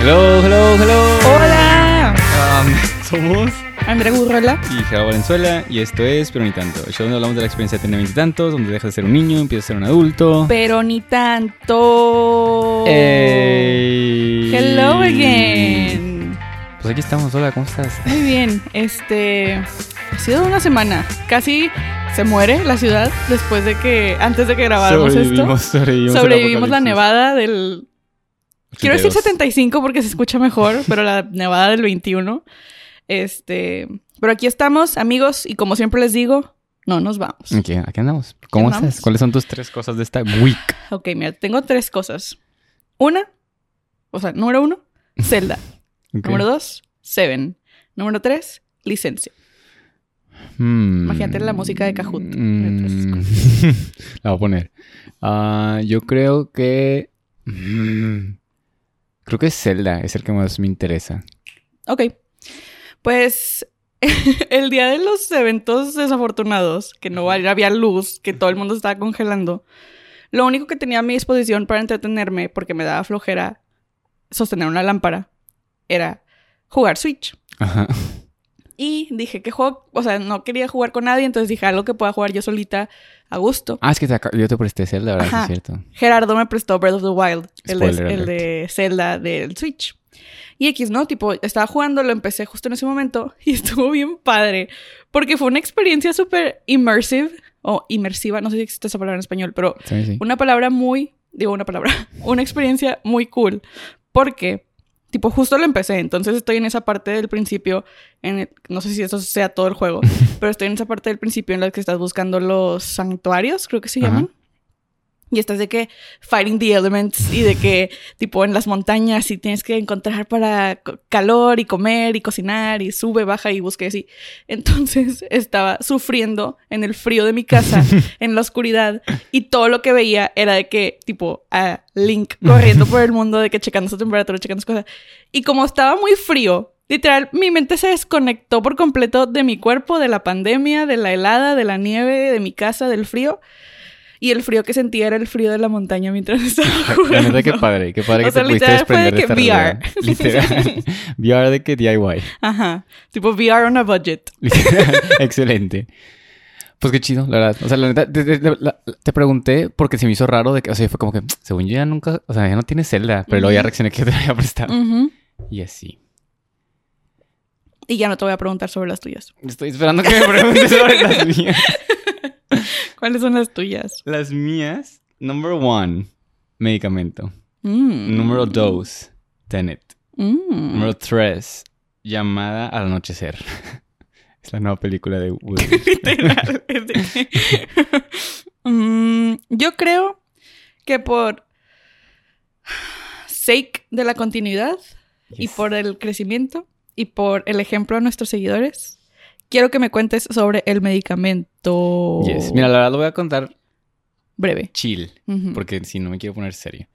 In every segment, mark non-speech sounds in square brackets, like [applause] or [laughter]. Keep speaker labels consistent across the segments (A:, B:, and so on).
A: Hello, hello, hello.
B: Hola,
A: Um, somos
B: Andrea Gurrola.
A: y Gerardo Valenzuela y esto es Pero ni tanto. El show donde hablamos de la experiencia de tener veintitantos, donde dejas de ser un niño, empiezas a ser un adulto.
B: Pero ni tanto.
A: Ey.
B: Hello again.
A: Pues aquí estamos, hola, ¿cómo estás?
B: Muy bien, este. Ha sido una semana. Casi se muere la ciudad después de que. Antes de que grabáramos
A: sobrevivimos,
B: esto.
A: sobrevivimos,
B: la nevada del. Quiero decir
A: 82.
B: 75 porque se escucha mejor, [laughs] pero la nevada del 21. Este. Pero aquí estamos, amigos, y como siempre les digo, no nos vamos.
A: Ok, aquí andamos. ¿Cómo
B: andamos.
A: estás? ¿Cuáles son tus tres cosas de esta week?
B: Ok, mira, tengo tres cosas. Una, o sea, número uno, Zelda. [laughs] Número dos, Seven. Número tres, licencia.
A: Hmm.
B: Imagínate la música de Kahoot.
A: Mm. [laughs] la voy a poner. Ah, yo creo que. mm, creo que Zelda es el que más me interesa.
B: Ok. Pues [laughs] el día de los eventos desafortunados, que no había luz, que todo el mundo estaba congelando, lo único que tenía a mi disposición para entretenerme, porque me daba flojera sostener una lámpara, era jugar Switch.
A: Ajá.
B: Y dije, ¿qué juego? O sea, no quería jugar con nadie, entonces dije algo que pueda jugar yo solita a gusto.
A: Ah, es que te yo te presté Zelda, ¿verdad? Sí,
B: Ajá.
A: es cierto.
B: Gerardo me prestó Breath of the Wild, el de, el de Zelda del Switch. Y X, ¿no? Tipo, estaba jugando, lo empecé justo en ese momento [laughs] y estuvo bien padre. Porque fue una experiencia súper immersive o inmersiva, no sé si existe esa palabra en español, pero
A: Sí, sí.
B: una palabra muy, digo una palabra, [laughs] una experiencia muy cool. Porque, tipo, justo lo empecé, entonces estoy en esa parte del principio, en el- no sé si eso sea todo el juego, [laughs] pero estoy en esa parte del principio en la que estás buscando los santuarios, creo que se
A: Ajá.
B: llaman. Y estás de que fighting the elements y de que tipo en las montañas y tienes que encontrar para calor y comer y cocinar y sube, baja y busca y así. Entonces [laughs] estaba sufriendo en el frío de mi casa, [laughs] en la oscuridad y todo lo que veía era de que tipo a Link corriendo por el mundo de que checando su temperatura, checando sus cosas. Y como estaba muy frío, literal, mi mente se desconectó por completo de mi cuerpo, de la pandemia, de la helada, de la nieve, de mi casa, del frío. Y el frío que sentía era el frío de la montaña mientras estaba jugando. [laughs]
A: La neta, qué padre, qué padre
B: O
A: que
B: sea,
A: te pudiste desprender de
B: que VR. [laughs]
A: Literal. [laughs] VR de que DIY.
B: Ajá. Tipo VR on a budget.
A: Excelente. Pues qué chido, la verdad. O sea, la neta, te, te- te- la- te pregunté porque se me hizo raro de que, o sea, fue como que, según yo ya nunca, o sea, ya no tiene Zelda, pero luego ya reaccioné que te había prestado. Y así.
B: Y ya no te voy a preguntar sobre las tuyas.
A: Estoy esperando que me preguntes sobre las mías. [laughs]
B: ¿Cuáles son las tuyas?
A: Las mías, number one, medicamento.
B: Mm.
A: Número dos, Tenet.
B: Mm.
A: Número tres, llamada al anochecer. [laughs] es la nueva película de Woody. [laughs]
B: Mm, yo creo que por sake de la continuidad y por el crecimiento y por el ejemplo a nuestros seguidores, quiero que me cuentes sobre el medicamento
A: Yes. Mira, la verdad lo voy a contar
B: breve.
A: chill. Porque si no me quiero poner serio.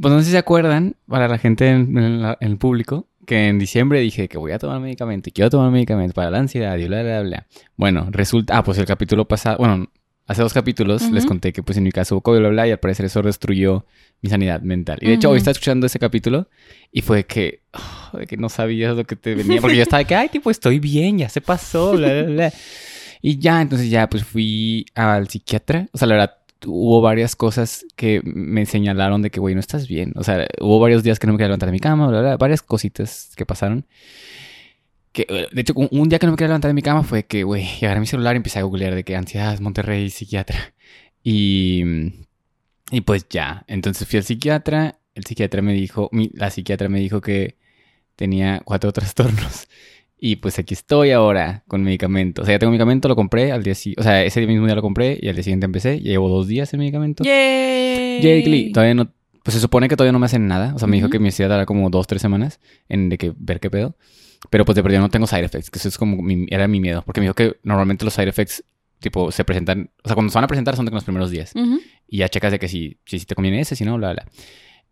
A: Pues no sé si se acuerdan, para la gente en, en la- en el público, que en diciembre dije que voy a tomar medicamento y quiero tomar medicamento para la ansiedad y bla, bla, bla. Bueno, resulta, ah, pues el capítulo pasado, bueno, hace dos capítulos les
B: Ujú.
A: conté que pues en mi caso hubo COVID, bla, bla, y al parecer eso destruyó mi sanidad mental. Y de hecho
B: Ujú.
A: hoy estaba escuchando ese capítulo y fue que, oh, de que no sabías lo que te venía, porque yo estaba de que, ay, tipo, estoy bien, ya se pasó, bla, bla, bla. Y ya, entonces ya, pues fui al psiquiatra. O sea, la verdad, hubo varias cosas que me señalaron de que, güey, no estás bien. O sea, hubo varios días que no me quería levantar de mi cama, bla, bla, varias cositas que pasaron. Que, eh, de hecho, un- un día que no me quería levantar de mi cama fue que, güey, [laughs] agarré mi celular y empecé a googlear de que ansiedad, Monterrey, psiquiatra. [laughs] Y, y pues ya, entonces fui al psiquiatra. El psiquiatra me dijo, mi- la psiquiatra me dijo que tenía cuatro [laughs] trastornos. Y pues aquí estoy ahora con medicamento. O sea, ya tengo medicamento, lo compré al día siguiente. O sea, ese mismo día lo compré y al día siguiente empecé. Ya llevo dos días el medicamento.
B: Yay.
A: Yay, Glee. Todavía no. Pues se supone que todavía no me hacen nada. O sea, me dijo
B: Ujú.
A: que me hacía dar como dos, tres semanas en de que ver qué pedo. Pero pues de perdida no tengo side effects, que eso es como mi- era mi miedo. Porque me dijo que normalmente los side effects, tipo, se presentan. O sea, cuando se van a presentar son de los primeros días.
B: Ujú.
A: Y ya checas de que si, si, si te conviene ese, si no, bla, bla.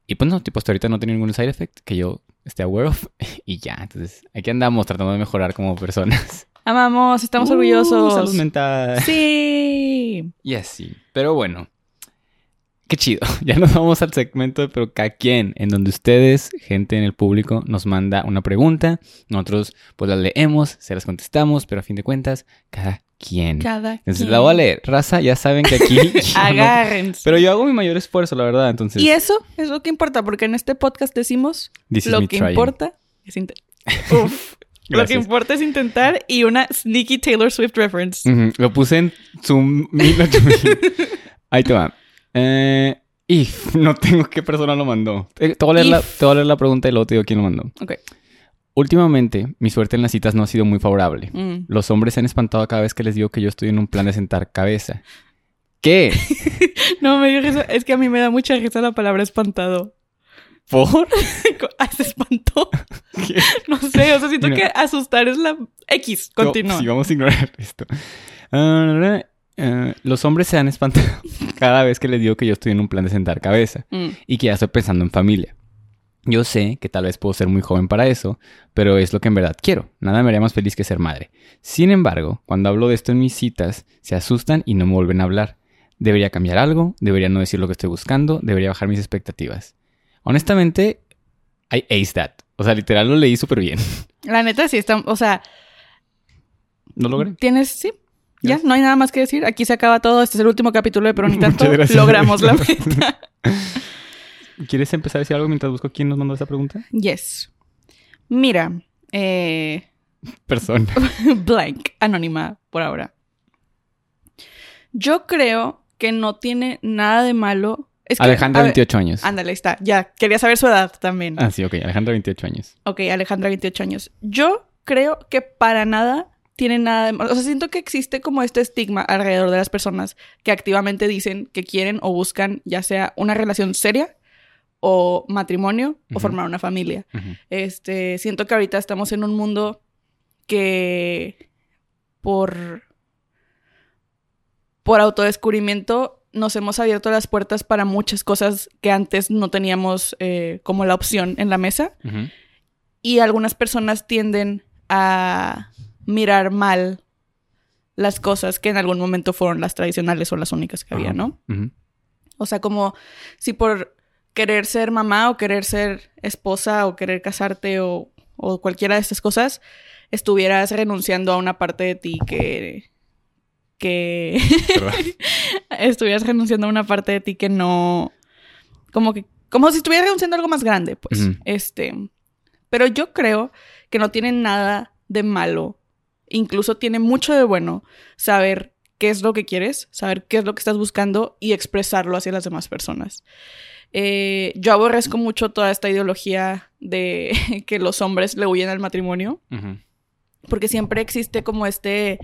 A: Y pues no, tipo, hasta ahorita no tengo ningún side effect que yo esté aware of. [laughs] Y ya, entonces aquí andamos tratando de mejorar como personas.
B: Amamos, estamos
A: Uh,
B: orgullosos.
A: Salud mental.
B: Sí.
A: Y así. Pero bueno. Qué chido. [laughs] Ya nos vamos al segmento de pero cada quien, en donde ustedes, gente en el público, nos manda una pregunta. Nosotros pues la leemos, se las contestamos, pero a fin de cuentas, cada quien.
B: Cada
A: Entonces
B: quien.
A: la voy a leer. Raza, ya saben que aquí... [laughs] yo no-
B: Agárrense.
A: pero yo hago mi mayor esfuerzo, la verdad. Entonces,
B: Y eso es lo que importa, porque en este podcast decimos lo que
A: trying.
B: importa es intentar. [laughs] Uf. Lo que importa es intentar y una sneaky Taylor Swift reference.
A: Ujú, Lo puse en Zoom. Ahí te va. Eh, if, [laughs] no tengo qué persona lo mandó. Eh, Te voy, a leer la, te voy a leer la pregunta y luego te digo quién lo mandó.
B: Ok.
A: Últimamente, mi suerte en las citas no ha sido muy favorable.
B: Mm.
A: Los hombres se han espantado cada vez que les digo que yo estoy en un plan de sentar cabeza. ¿Qué? [laughs]
B: No, me dio risa. Es que a mí me da mucha risa la palabra espantado.
A: ¿Por? [laughs]
B: Ah, se espantó.
A: ¿Qué?
B: No sé, o sea, siento que asustar es la X. Continúa.
A: No, sí, vamos a ignorar esto. Ah, eh, los hombres se han espantado [laughs] cada vez que les digo que yo estoy en un plan de sentar cabeza.
B: Mm.
A: y que ya estoy pensando en familia. Yo sé que tal vez puedo ser muy joven para eso, pero es lo que en verdad quiero. Nada me haría más feliz que ser madre. Sin embargo, cuando hablo de esto en mis citas, se asustan y no me vuelven a hablar. ¿Debería cambiar algo? ¿Debería no decir lo que estoy buscando? ¿Debería bajar mis expectativas? Honestamente, I ace that. O sea, literal lo leí súper bien.
B: La neta sí está, o sea,
A: ¿Lo logré?
B: tienes, sí. Ya,
A: Yes.
B: no hay nada más que decir. Aquí se acaba todo. Este es el último capítulo de Pero ni [laughs]
A: Muchas
B: tanto.
A: gracias.
B: Logramos la [laughs] meta.
A: ¿Quieres empezar a decir algo mientras busco quién nos mandó esa pregunta?
B: Yes. Mira, eh,
A: Persona. [laughs]
B: blank, anónima por ahora. Yo creo que no tiene nada de malo. Es que,
A: Alejandra,
B: a ver,
A: 28 años.
B: Ándale, ahí está. Ya, quería saber su edad también.
A: Ah, sí, ok. Alejandra, 28 años.
B: Ok, Alejandra, 28 años. Yo creo que para nada tiene nada de malo. O sea, siento que existe como este estigma alrededor de las personas que activamente dicen que quieren o buscan ya sea una relación seria o matrimonio o formar una familia. Este, siento que ahorita estamos en un mundo que por por autodescubrimiento nos hemos abierto las puertas para muchas cosas que antes no teníamos eh, como la opción en la mesa y algunas personas tienden a mirar mal las cosas que en algún momento fueron las tradicionales o las únicas que había. ¿no? O sea, como si por querer ser mamá o querer ser esposa o querer casarte o, o cualquiera de estas cosas, estuvieras renunciando a una parte de ti que... que... [laughs] Estuvieras renunciando a una parte de ti que no... Como que... Como si estuvieras renunciando a algo más grande, pues. Este... Pero yo creo que no tiene nada de malo. Incluso tiene mucho de bueno saber qué es lo que quieres, saber qué es lo que estás buscando y expresarlo hacia las demás personas. Eh, yo aborrezco mucho toda esta ideología de [laughs] que los hombres le huyen al matrimonio, porque siempre existe como este,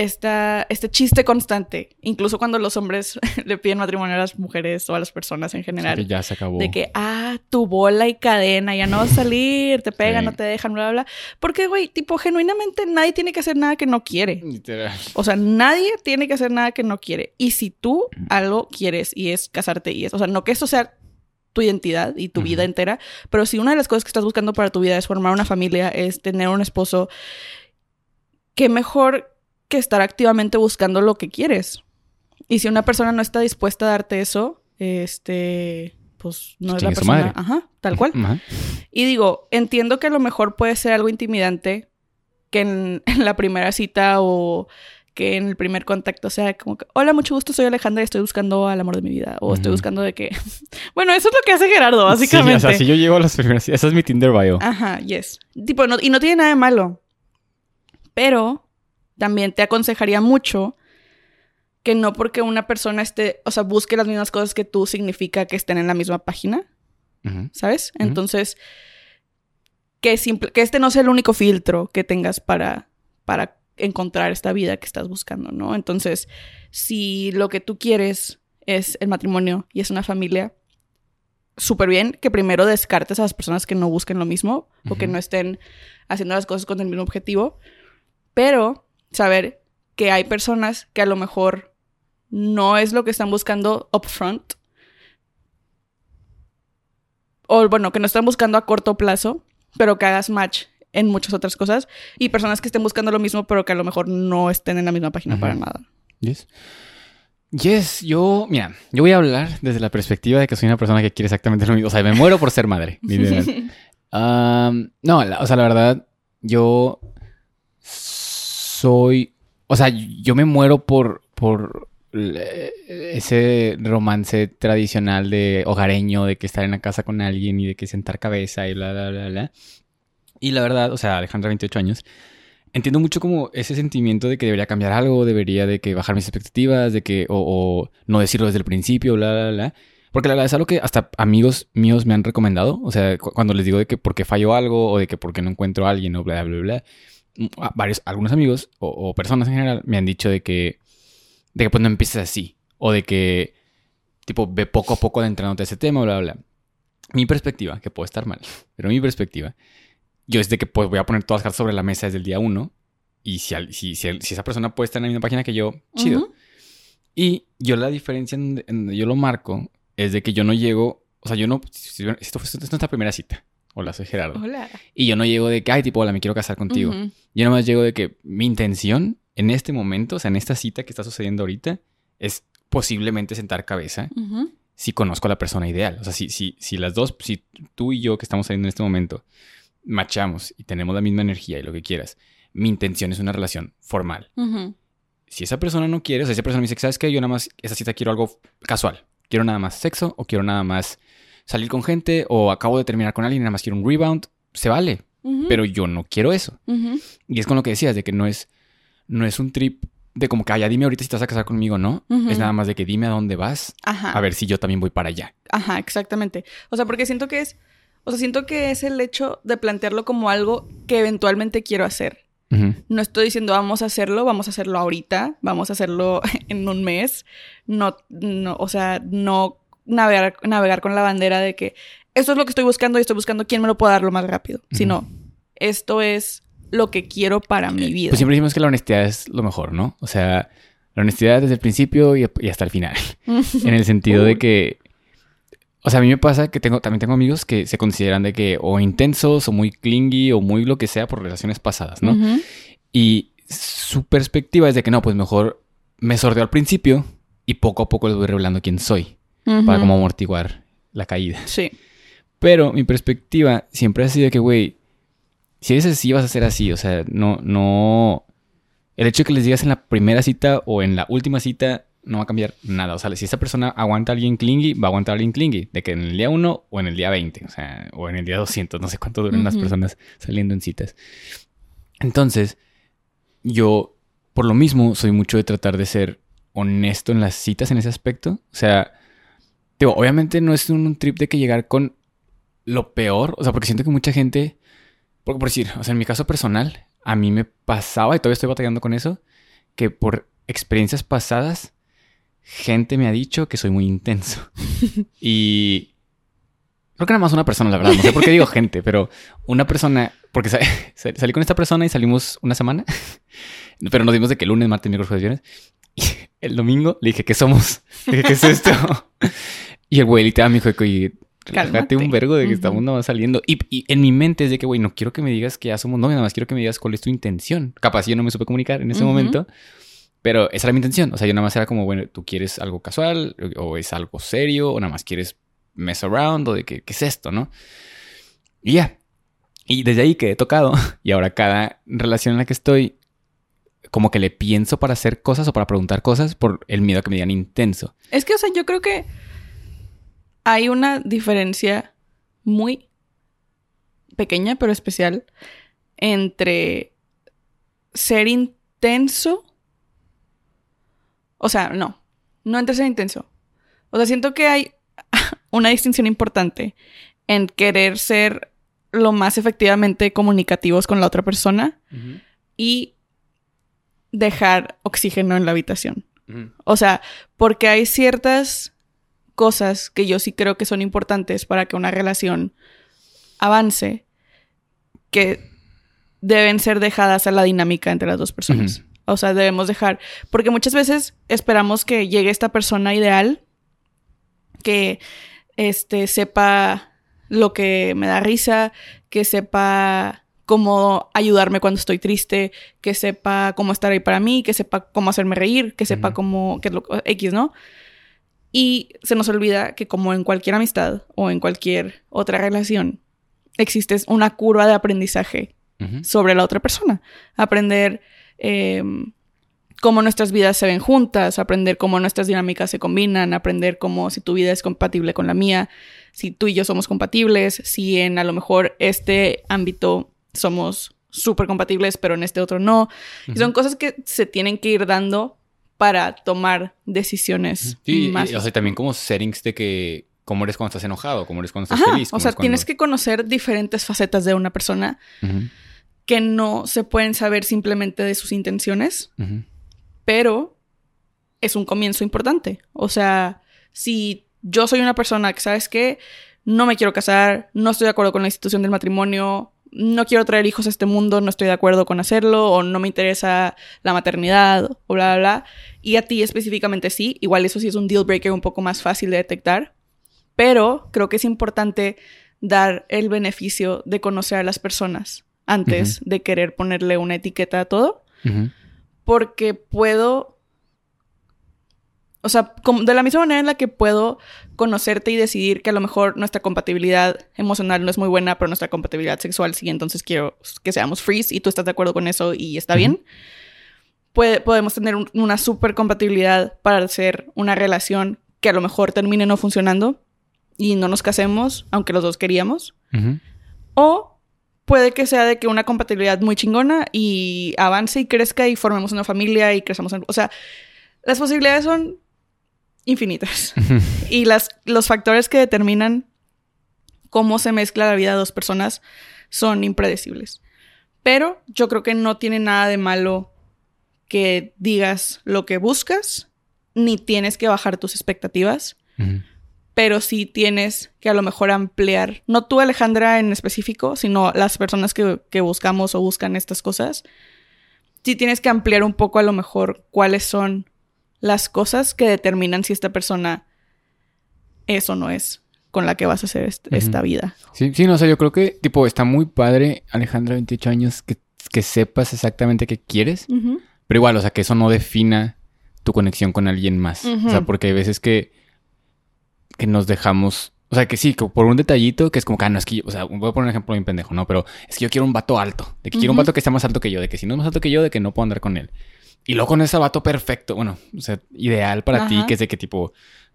B: esta, este chiste constante, incluso cuando los hombres [laughs] le piden matrimonio a las mujeres o a las personas en general.
A: ya se acabó.
B: De que, ah, tu bola y cadena, ya no vas a salir, te pegan,
A: Sí.
B: no te dejan, bla, bla, bla. Porque, güey, tipo, genuinamente nadie tiene que hacer nada que no quiere.
A: Literal.
B: O sea, nadie tiene que hacer nada que no quiere. Y si tú algo quieres y es casarte y es, o sea, no que eso sea tu identidad y tu vida entera, pero si una de las cosas que estás buscando para tu vida es formar una familia, es tener un esposo, qué mejor que estar activamente buscando lo que quieres. Y si una persona no está dispuesta a darte eso, este, pues no es la persona.
A: madre.
B: Ajá, tal cual.
A: Ajá.
B: Y digo, entiendo que a lo mejor puede ser algo intimidante que en, [laughs] en la primera cita o que en el primer contacto sea como que, hola, mucho gusto, soy Alejandra y estoy buscando al amor de mi vida. O estoy buscando de que... [laughs] bueno, eso es lo que hace Gerardo, básicamente.
A: Sí, o sea, si yo llego a las primeras... Esa es mi Tinder bio.
B: Ajá, yes. Tipo, no- y no tiene nada de malo. Pero también te aconsejaría mucho que no porque una persona esté, o sea, busque las mismas cosas que tú, significa que estén en la misma página. ¿sabes? Entonces, que, simple, que este no sea el único filtro que tengas para, para encontrar esta vida que estás buscando, ¿no? Entonces, si lo que tú quieres es el matrimonio y es una familia, súper bien que primero descartes a las personas que no busquen lo mismo o que no estén haciendo las cosas con el mismo objetivo, pero saber que hay personas que a lo mejor no es lo que están buscando upfront o bueno, que no están buscando a corto plazo, pero que hagas match en muchas otras cosas y personas que estén buscando lo mismo, pero que a lo mejor no estén en la misma página para nada.
A: Yes. Yes, yo, mira, yo voy a hablar desde la perspectiva de que soy una persona que quiere exactamente lo mismo. O sea, me muero por ser madre. [laughs] no, la- o sea, la verdad, yo soy, o sea, yo me muero por, por eh, ese romance tradicional de hogareño, de que estar en la casa con alguien y de que sentar cabeza y bla, bla, bla, bla. Y la verdad, o sea, Alejandra, 28 años, entiendo mucho como ese sentimiento de que debería cambiar algo, debería de que bajar mis expectativas, de que, o, no decirlo desde el principio, bla, bla, bla. Porque la verdad es algo que hasta amigos míos me han recomendado. O sea, cu- cuando les digo de que por qué falló algo o de que por qué no encuentro a alguien o bla, bla, bla. mm, a Varios, algunos amigos o, o personas en general me han dicho de que, de que pues no empieces así. O de que, tipo, ve poco a poco adentrándote a ese tema, bla, bla, bla. Mi perspectiva, que puede estar mal, [laughs] pero mi perspectiva, yo es de que pues voy a poner todas las cartas sobre la mesa desde el día uno. Y si, si, si, si esa persona puede estar en la misma página que yo, chido. Y yo la diferencia en donde, en yo lo marco es de que yo no llego, o sea, yo no, si- esto, esto es nuestra primera cita. Hola, soy Gerardo.
B: Hola.
A: Y yo no llego de que, ay, tipo, hola, me quiero casar contigo.
B: Ujú.
A: Yo nomás llego de que mi intención en este momento, o sea, en esta cita que está sucediendo ahorita, es posiblemente sentar cabeza si conozco a la persona ideal. O sea, si, si, si las dos, si tú y yo que estamos saliendo en este momento, machamos y tenemos la misma energía y lo que quieras, mi intención es una relación formal si esa persona no quiere, o sea, esa persona me dice, ¿sabes qué? Yo nada más, esa cita quiero algo casual. Quiero nada más sexo o quiero nada más salir con gente o acabo de terminar con alguien y nada más quiero un rebound. Se vale, pero yo no quiero eso. Y es con lo que decías, de que no es, no es un trip de como que, ah, ya dime ahorita si te vas a casar conmigo o no. Es nada más de que dime a dónde vas,
B: Ajá.
A: a ver si yo también voy para allá.
B: Ajá, exactamente. O sea, porque siento que es. O sea, siento que es el hecho de plantearlo como algo que eventualmente quiero hacer. No estoy diciendo vamos a hacerlo, vamos a hacerlo ahorita, vamos a hacerlo [laughs] en un mes. No, no, o sea, no navegar, navegar con la bandera de que esto es lo que estoy buscando y estoy buscando quién me lo puede dar lo más rápido. Sino, esto es lo que quiero para mi vida.
A: Pues siempre decimos que la honestidad es lo mejor, ¿no? O sea, la honestidad desde el principio y, y hasta el final. [laughs] en el sentido de que o sea a mí me pasa que tengo también tengo amigos que se consideran de que o intensos o muy clingy o muy lo que sea por relaciones pasadas no y su perspectiva es de que no pues mejor me sordeo al principio y poco a poco les voy revelando quién soy para como amortiguar la caída
B: Sí.
A: pero mi perspectiva siempre ha sido que güey si eres así vas a ser así o sea no no el hecho de que les digas en la primera cita o en la última cita no va a cambiar nada. O sea, si esa persona aguanta a alguien clingy, va a aguantar a alguien clingy. De que en el día 1 o en el día 20. O sea, o en el día 200. No sé cuánto duran las personas saliendo en citas. Entonces, yo, por lo mismo, soy mucho de tratar de ser honesto en las citas en ese aspecto. O sea, digo, obviamente no es un trip de que llegar con lo peor. O sea, porque siento que mucha gente, por, por decir, o sea, en mi caso personal, a mí me pasaba, y todavía estoy batallando con eso, que por experiencias pasadas, gente me ha dicho que soy muy intenso. [laughs] y creo que nada más una persona, la verdad. No sé por qué digo gente, pero una persona, porque sa- [laughs] sal- salí con esta persona y salimos una semana, [laughs] pero nos dimos de que lunes, martes, miércoles, jueves, viernes. Y el domingo le dije, ¿qué somos? Le dije, ¿qué es esto? Y el güey literal me dijo, oye, relájate un vergo de que
B: Ujú.
A: estamos nada más saliendo. Y, y en mi mente es de que, güey, no quiero que me digas que ya somos novios, nada más quiero que me digas cuál es tu intención. Capaz yo no me supe comunicar en ese momento, pero esa era mi intención. O sea, yo nada más era como, bueno, tú quieres algo casual, o es algo serio, o nada más quieres mess around, o de que, ¿qué es esto, no? Y ya. Y desde ahí quedé tocado. [laughs] Y ahora cada relación en la que estoy, como que le pienso para hacer cosas o para preguntar cosas por el miedo a que me digan intenso.
B: Es que, o sea, yo creo que hay una diferencia muy pequeña, pero especial, entre ser intenso. O sea, no. No entre ser intenso. O sea, siento que hay [laughs] una distinción importante en querer ser lo más efectivamente comunicativos con la otra persona y dejar oxígeno en la habitación. O sea, porque hay ciertas cosas que yo sí creo que son importantes para que una relación avance que deben ser dejadas a la dinámica entre las dos personas. O sea, debemos dejar, porque muchas veces esperamos que llegue esta persona ideal que este sepa lo que me da risa, que sepa cómo ayudarme cuando estoy triste, que sepa cómo estar ahí para mí, que sepa cómo hacerme reír, que sepa cómo, que es lo X, ¿no? Y se nos olvida que como en cualquier amistad o en cualquier otra relación, existe una curva de aprendizaje sobre la otra persona. Aprender eh, cómo nuestras vidas se ven juntas, aprender cómo nuestras dinámicas se combinan, aprender cómo si tu vida es compatible con la mía, si tú y yo somos compatibles, si en a lo mejor este ámbito somos súper compatibles, pero en este otro no. Y son cosas que se tienen que ir dando para tomar decisiones
A: Sí,
B: más.
A: y, o sea, también como settings de que cómo eres cuando estás enojado, cómo eres cuando estás
B: Ajá,
A: feliz.
B: o sea,
A: cuando-
B: tienes que conocer diferentes facetas de una persona que no se pueden saber simplemente de sus intenciones, pero es un comienzo importante. O sea, si yo soy una persona que, ¿sabes qué? No me quiero casar, no estoy de acuerdo con la institución del matrimonio, no quiero traer hijos a este mundo, no estoy de acuerdo con hacerlo, o no me interesa la maternidad, o bla, bla, bla. Y a ti específicamente sí, igual eso sí es un deal breaker un poco más fácil de detectar, pero creo que es importante dar el beneficio de conocer a las personas antes de querer ponerle una etiqueta a todo porque puedo, o sea, de la misma manera en la que puedo conocerte y decidir que a lo mejor nuestra compatibilidad emocional no es muy buena, pero nuestra compatibilidad sexual sí, entonces quiero que seamos freeze y tú estás de acuerdo con eso y está bien. Puede- podemos tener un- una super compatibilidad para hacer una relación que a lo mejor termine no funcionando y no nos casemos, aunque los dos queríamos. O puede que sea de que una compatibilidad muy chingona y avance y crezca y formemos una familia y crezamos en... O sea, las posibilidades son infinitas. [laughs] y las, los factores que determinan cómo se mezcla la vida de dos personas son impredecibles. Pero yo creo que no tiene nada de malo que digas lo que buscas, ni tienes que bajar tus expectativas pero sí tienes que a lo mejor ampliar, no tú Alejandra en específico, sino las personas que, que buscamos o buscan estas cosas, sí tienes que ampliar un poco a lo mejor cuáles son las cosas que determinan si esta persona es o no es con la que vas a hacer est- esta vida.
A: Sí, sí, no, o sea, yo creo que, tipo, está muy padre, Alejandra, 28 años, que, que sepas exactamente qué quieres, pero igual, o sea, que eso no defina tu conexión con alguien más. O sea, porque hay veces que, que nos dejamos, o sea, que sí, que por un detallito, que es como que, ah, no, es que, yo- o sea, voy a poner un ejemplo bien pendejo, ¿no? Pero es que yo quiero un vato alto, de que quiero un vato que sea más alto que yo, de que si no es más alto que yo, de que no puedo andar con él. Y luego con ese vato perfecto, bueno, o sea, ideal para ti, que es de que tipo,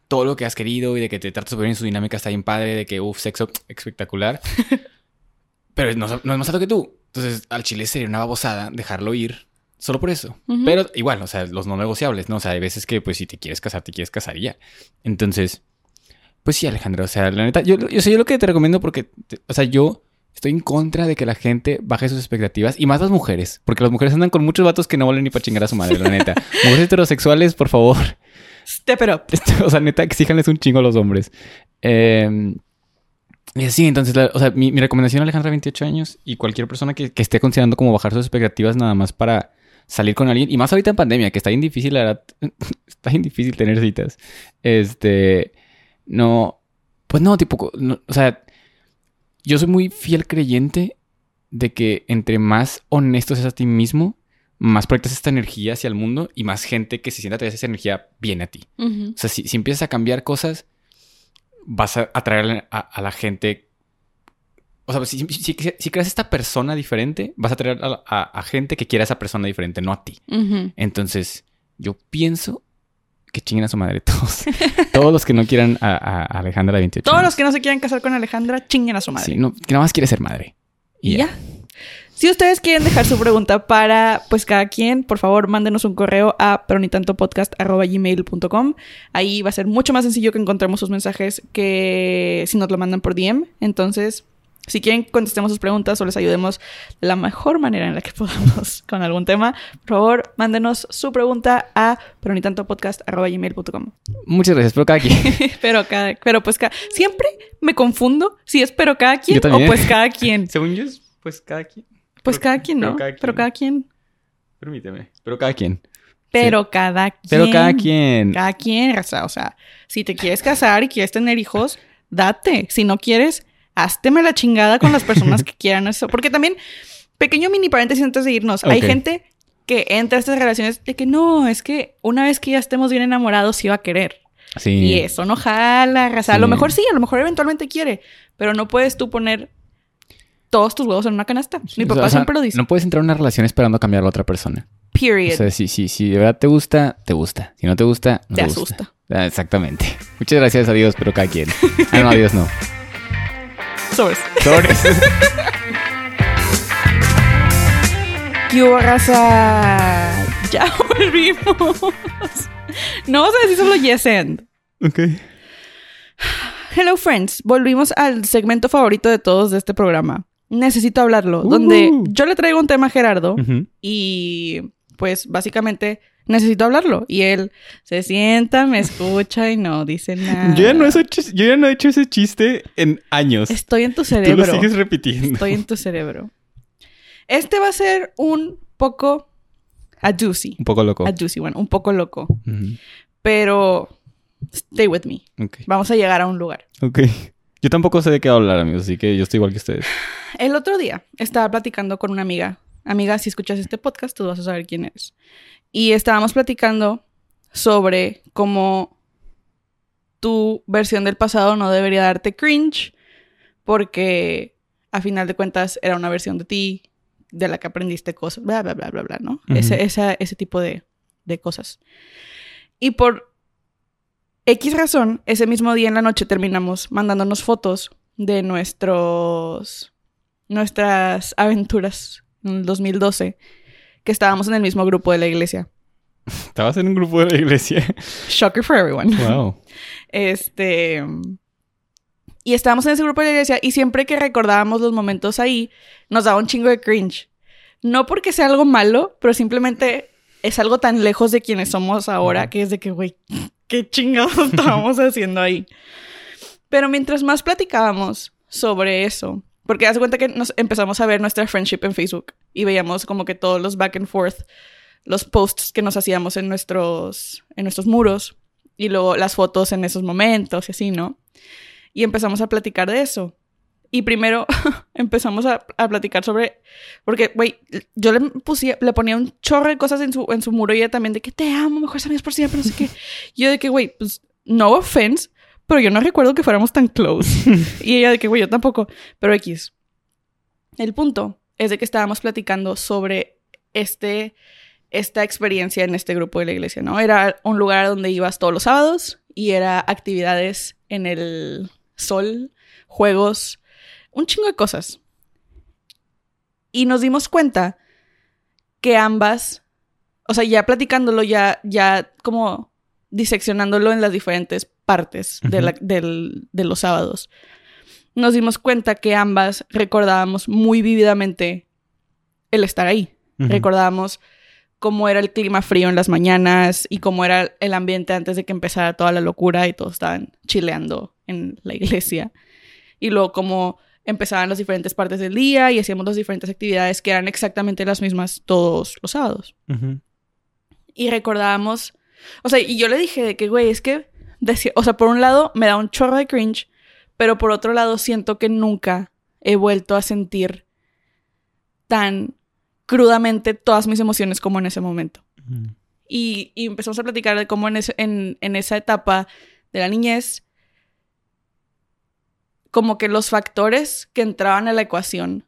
A: todo lo que has querido y de que te tratas súper bien, su dinámica está bien padre, de que, uff, sexo espectacular. [laughs] Pero no, no es más alto que tú. Entonces, al chile sería una babosada dejarlo ir solo por eso. Pero igual, o sea, los no negociables, ¿no? O sea, hay veces que, pues, si te quieres casar, te quieres casar y ya. Entonces, pues sí, Alejandra, o sea, la neta, yo, yo, sé yo lo que te recomiendo porque, te- o sea, yo estoy en contra de que la gente baje sus expectativas y más las mujeres, porque las mujeres andan con muchos vatos que no valen ni para chingar a su madre, la neta. [laughs] Mujeres heterosexuales, por favor,
B: Step it up.
A: o sea, neta, exíjanles un chingo a los hombres. Eh, y así, entonces, la- o sea, mi, mi recomendación a Alejandra, 28 años, y cualquier persona que, que esté considerando como bajar sus expectativas nada más para salir con alguien, y más ahorita en pandemia, que está bien difícil, la verdad, [laughs] está bien difícil tener citas. Este, no, pues no, tipo, no, o sea, yo soy muy fiel creyente de que entre más honesto seas a ti mismo, más proyectas esta energía hacia el mundo y más gente que se sienta atraída esa energía viene a ti. O sea, si, si empiezas a cambiar cosas, vas a atraer a, a la gente. O sea, si, si, si creas esta persona diferente, vas a atraer a, a- a gente que quiera a esa persona diferente, no a ti. Entonces, yo pienso que chinguen a su madre todos. [laughs] todos los que no quieran a, a- Alejandra de 28
B: Todos
A: años.
B: los que no se quieran casar con Alejandra, chinguen a su madre.
A: Sí, no, que nada más quiere ser madre.
B: Y ya. Si ustedes quieren dejar su pregunta para, pues, cada quien, por favor, mándenos un correo a peronitantopodcast.gmail.com. Ahí va a ser mucho más sencillo que encontremos sus mensajes que si nos lo mandan por DM. Entonces, si quieren contestemos sus preguntas o les ayudemos de la mejor manera en la que [laughs] podamos con algún tema, por favor, mándenos su pregunta a peronitantopodcast.gmail.com.
A: Muchas gracias, pero cada quien. [laughs]
B: pero, cada, pero pues cada, siempre me confundo si es pero cada quien o pues cada quien. [laughs]
A: Según yo, es, pues cada quien.
B: Pues
A: Pero-
B: cada quien,
A: pero
B: ¿no?
A: cada
B: Pero
A: quien.
B: cada quien.
A: Permíteme. Pero cada quien.
B: Pero cada quien.
A: Pero cada quien.
B: Cada quien, raza. O sea, si te quieres casar y quieres tener hijos, date. Si no quieres, házteme la chingada con las personas [laughs] que quieran eso. Porque también pequeño mini paréntesis antes de irnos. Hay gente que entra a estas relaciones de que no, es que una vez que ya estemos bien enamorados, sí va a querer.
A: Sí.
B: Y eso no jala, raza. A lo
A: Sí.
B: mejor sí, a lo mejor eventualmente quiere, pero no puedes tú poner todos tus huevos en una canasta. Mi papá
A: o sea,
B: siempre lo dice.
A: No puedes entrar a una relación esperando cambiar a la otra persona.
B: Period.
A: O sea, si, si, si de verdad te gusta, te gusta. Si no te gusta, no
B: Te
A: te, gusta.
B: asusta.
A: Ah, Exactamente. Muchas gracias a Dios, pero cada quien. Ah, no, a Dios no.
B: Sobres.
A: Sobres. [laughs]
B: ¿Qué hubo, raza? Ya volvimos. No vamos a decir solo yes and.
A: ok.
B: Hello friends, volvimos al segmento favorito de todos de este programa. Necesito hablarlo, donde yo le traigo un tema a Gerardo y pues básicamente necesito hablarlo y él se sienta, me escucha y no dice nada.
A: Yo, ya no he hecho, yo ya no he hecho ese chiste en años.
B: Estoy en tu
A: Tú
B: cerebro.
A: lo sigues repitiendo.
B: Estoy en tu cerebro. Este va a ser un poco a juicy.
A: Un poco loco.
B: A juicy, bueno, un poco loco. Pero stay with me.
A: Ok.
B: Vamos a llegar a un lugar.
A: Ok. Yo tampoco sé de qué hablar, amigos, así que yo estoy igual que ustedes.
B: El otro día estaba platicando con una amiga. Amiga, si escuchas este podcast, tú vas a saber quién eres. Y estábamos platicando sobre cómo tu versión del pasado no debería darte cringe porque a final de cuentas era una versión de ti de la que aprendiste cosas, bla, bla, bla, bla, bla, ¿no?
A: Ujú.
B: ese, esa- ese tipo de, de cosas. Y por X razón, ese mismo día en la noche terminamos mandándonos fotos de nuestros nuestras aventuras en el 2012, que estábamos en el mismo grupo de la iglesia. [laughs]
A: Estabas en un grupo de la iglesia.
B: Shocker for everyone.
A: wow. [laughs]
B: Este. Y estábamos en ese grupo de la iglesia y siempre que recordábamos los momentos ahí, nos daba un chingo de cringe. No porque sea algo malo, pero simplemente es algo tan lejos de quienes somos ahora que es de que, güey, [laughs] qué chingados estábamos haciendo ahí. Pero mientras más platicábamos sobre eso, porque haz cuenta que nos empezamos a ver nuestra friendship en Facebook y veíamos como que todos los back and forth, los posts que nos hacíamos en nuestros, en nuestros muros y luego las fotos en esos momentos y así, ¿no? Y empezamos a platicar de eso. Y primero [laughs] empezamos a, a platicar sobre, porque, güey, yo le, pusía- le ponía un chorro de cosas en su, en su muro y ella también de que te amo, mejores amigos por siempre, no sé qué. Y yo de que, güey, pues, no offense, pero yo no recuerdo que fuéramos tan close. [laughs] y ella de que, güey, yo tampoco, pero X. El punto es de que estábamos platicando sobre este, esta experiencia en este grupo de la iglesia, ¿no? Era un lugar donde ibas todos los sábados y era actividades en el sol, juegos, un chingo de cosas. Y nos dimos cuenta que ambas, o sea, ya platicándolo, ya, ya como diseccionándolo en las diferentes partes de, la- del- de los sábados, nos dimos cuenta que ambas recordábamos muy vívidamente el estar ahí. Recordábamos cómo era el clima frío en las mañanas y cómo era el ambiente antes de que empezara toda la locura y todos estaban chileando en la iglesia. Y luego cómo empezaban las diferentes partes del día y hacíamos las diferentes actividades que eran exactamente las mismas todos los sábados. Y recordábamos, o sea, y yo le dije de que, güey, es que, o sea, por un lado me da un chorro de cringe, pero por otro lado siento que nunca he vuelto a sentir tan crudamente todas mis emociones como en ese momento. Y, y empezamos a platicar de cómo en, ese- en, en esa etapa de la niñez, como que los factores que entraban a la ecuación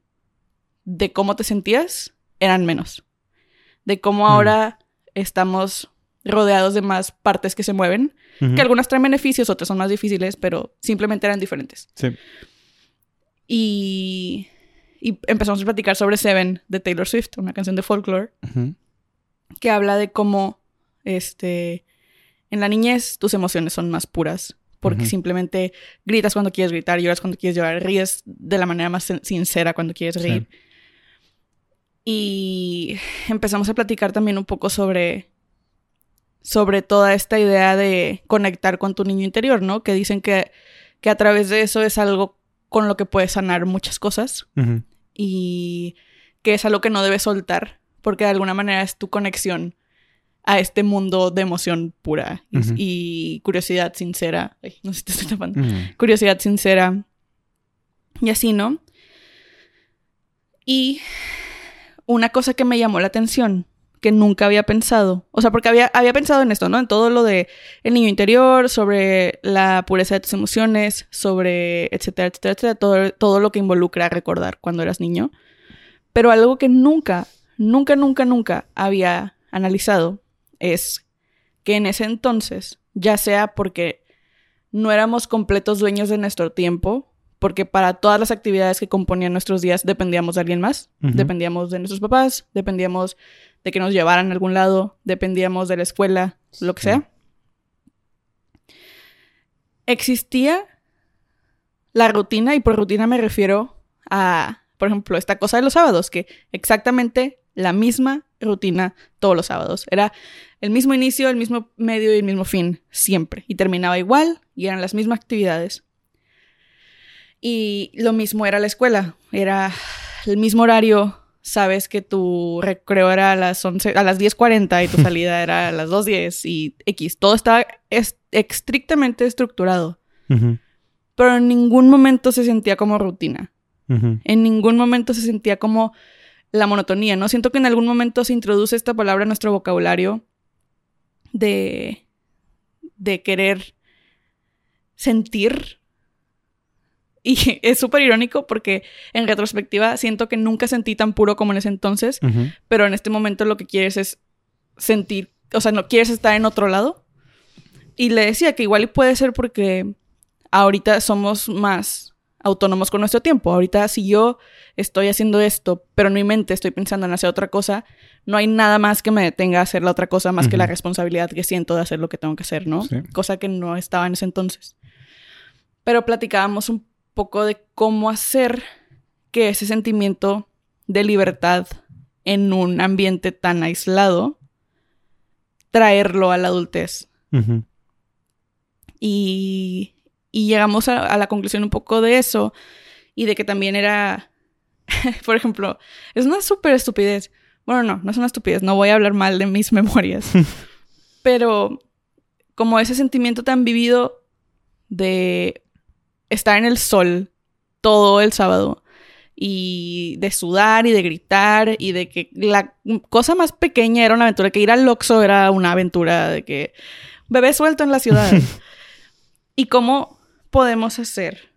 B: de cómo te sentías eran menos. De cómo
A: Mm.
B: ahora estamos rodeados de más partes que se mueven, que algunas traen beneficios, otras son más difíciles, pero simplemente eran diferentes.
A: Sí.
B: Y, y empezamos a platicar sobre Seven de Taylor Swift, una canción de folklore que habla de cómo este en la niñez tus emociones son más puras porque simplemente gritas cuando quieres gritar, lloras cuando quieres llorar, ríes de la manera más sin- sincera cuando quieres
A: Sí.
B: reír. Y empezamos a platicar también un poco sobre sobre toda esta idea de conectar con tu niño interior, ¿no? Que dicen que, que a través de eso es algo con lo que puedes sanar muchas cosas y que es algo que no debes soltar, porque de alguna manera es tu conexión a este mundo de emoción pura y, curiosidad sincera. Ay, no sé si te estoy tapando. Curiosidad sincera y así, ¿no? Y una cosa que me llamó la atención, que nunca había pensado, o sea, porque había, había pensado en esto, ¿no? En todo lo de el niño interior, sobre la pureza de tus emociones, sobre etcétera, etcétera, etcétera, todo, todo lo que involucra recordar cuando eras niño. Pero algo que nunca, nunca, nunca, nunca había analizado es que en ese entonces, ya sea porque no éramos completos dueños de nuestro tiempo, porque para todas las actividades que componían nuestros días dependíamos de alguien más, dependíamos de nuestros papás, dependíamos de que nos llevaran a algún lado, dependíamos de la escuela, lo que sea. Existía la rutina, y por rutina me refiero a, por ejemplo, esta cosa de los sábados, que exactamente la misma rutina todos los sábados. Era el mismo inicio, el mismo medio y el mismo fin, siempre. Y terminaba igual y eran las mismas actividades. Y lo mismo era la escuela. Era el mismo horario. Sabes que tu recreo era a las 11, a las 10.40 y tu [laughs] salida era a las 2.10 y X. Todo estaba es- estrictamente estructurado. Pero en ningún momento se sentía como rutina. En ningún momento se sentía como la monotonía, ¿no? Siento que en algún momento se introduce esta palabra en nuestro vocabulario de, de querer sentir. Y [laughs] es súper irónico porque en retrospectiva siento que nunca sentí tan puro como en ese entonces,
A: Ujú.
B: pero en este momento lo que quieres es sentir, o sea, no quieres estar en otro lado. Y le decía que igual puede ser porque ahorita somos más autónomos con nuestro tiempo. Ahorita si yo estoy haciendo esto, pero en mi mente estoy pensando en hacer otra cosa, no hay nada más que me detenga a hacer la otra cosa más que la responsabilidad que siento de hacer lo que tengo que hacer, ¿no?
A: Sí.
B: Cosa que no estaba en ese entonces. Pero platicábamos un poco de cómo hacer que ese sentimiento de libertad en un ambiente tan aislado, traerlo a la adultez. Y, y llegamos a, a la conclusión un poco de eso y de que también era, [laughs] por ejemplo, es una súper estupidez. Bueno, no, no es una estupidez, no voy a hablar mal de mis [laughs] memorias, [laughs] pero como ese sentimiento tan vivido de estar en el sol todo el sábado y de sudar y de gritar y de que la cosa más pequeña era una aventura, que ir al Oxxo era una aventura de que bebé suelto en la ciudad. [laughs] ¿Y cómo podemos hacer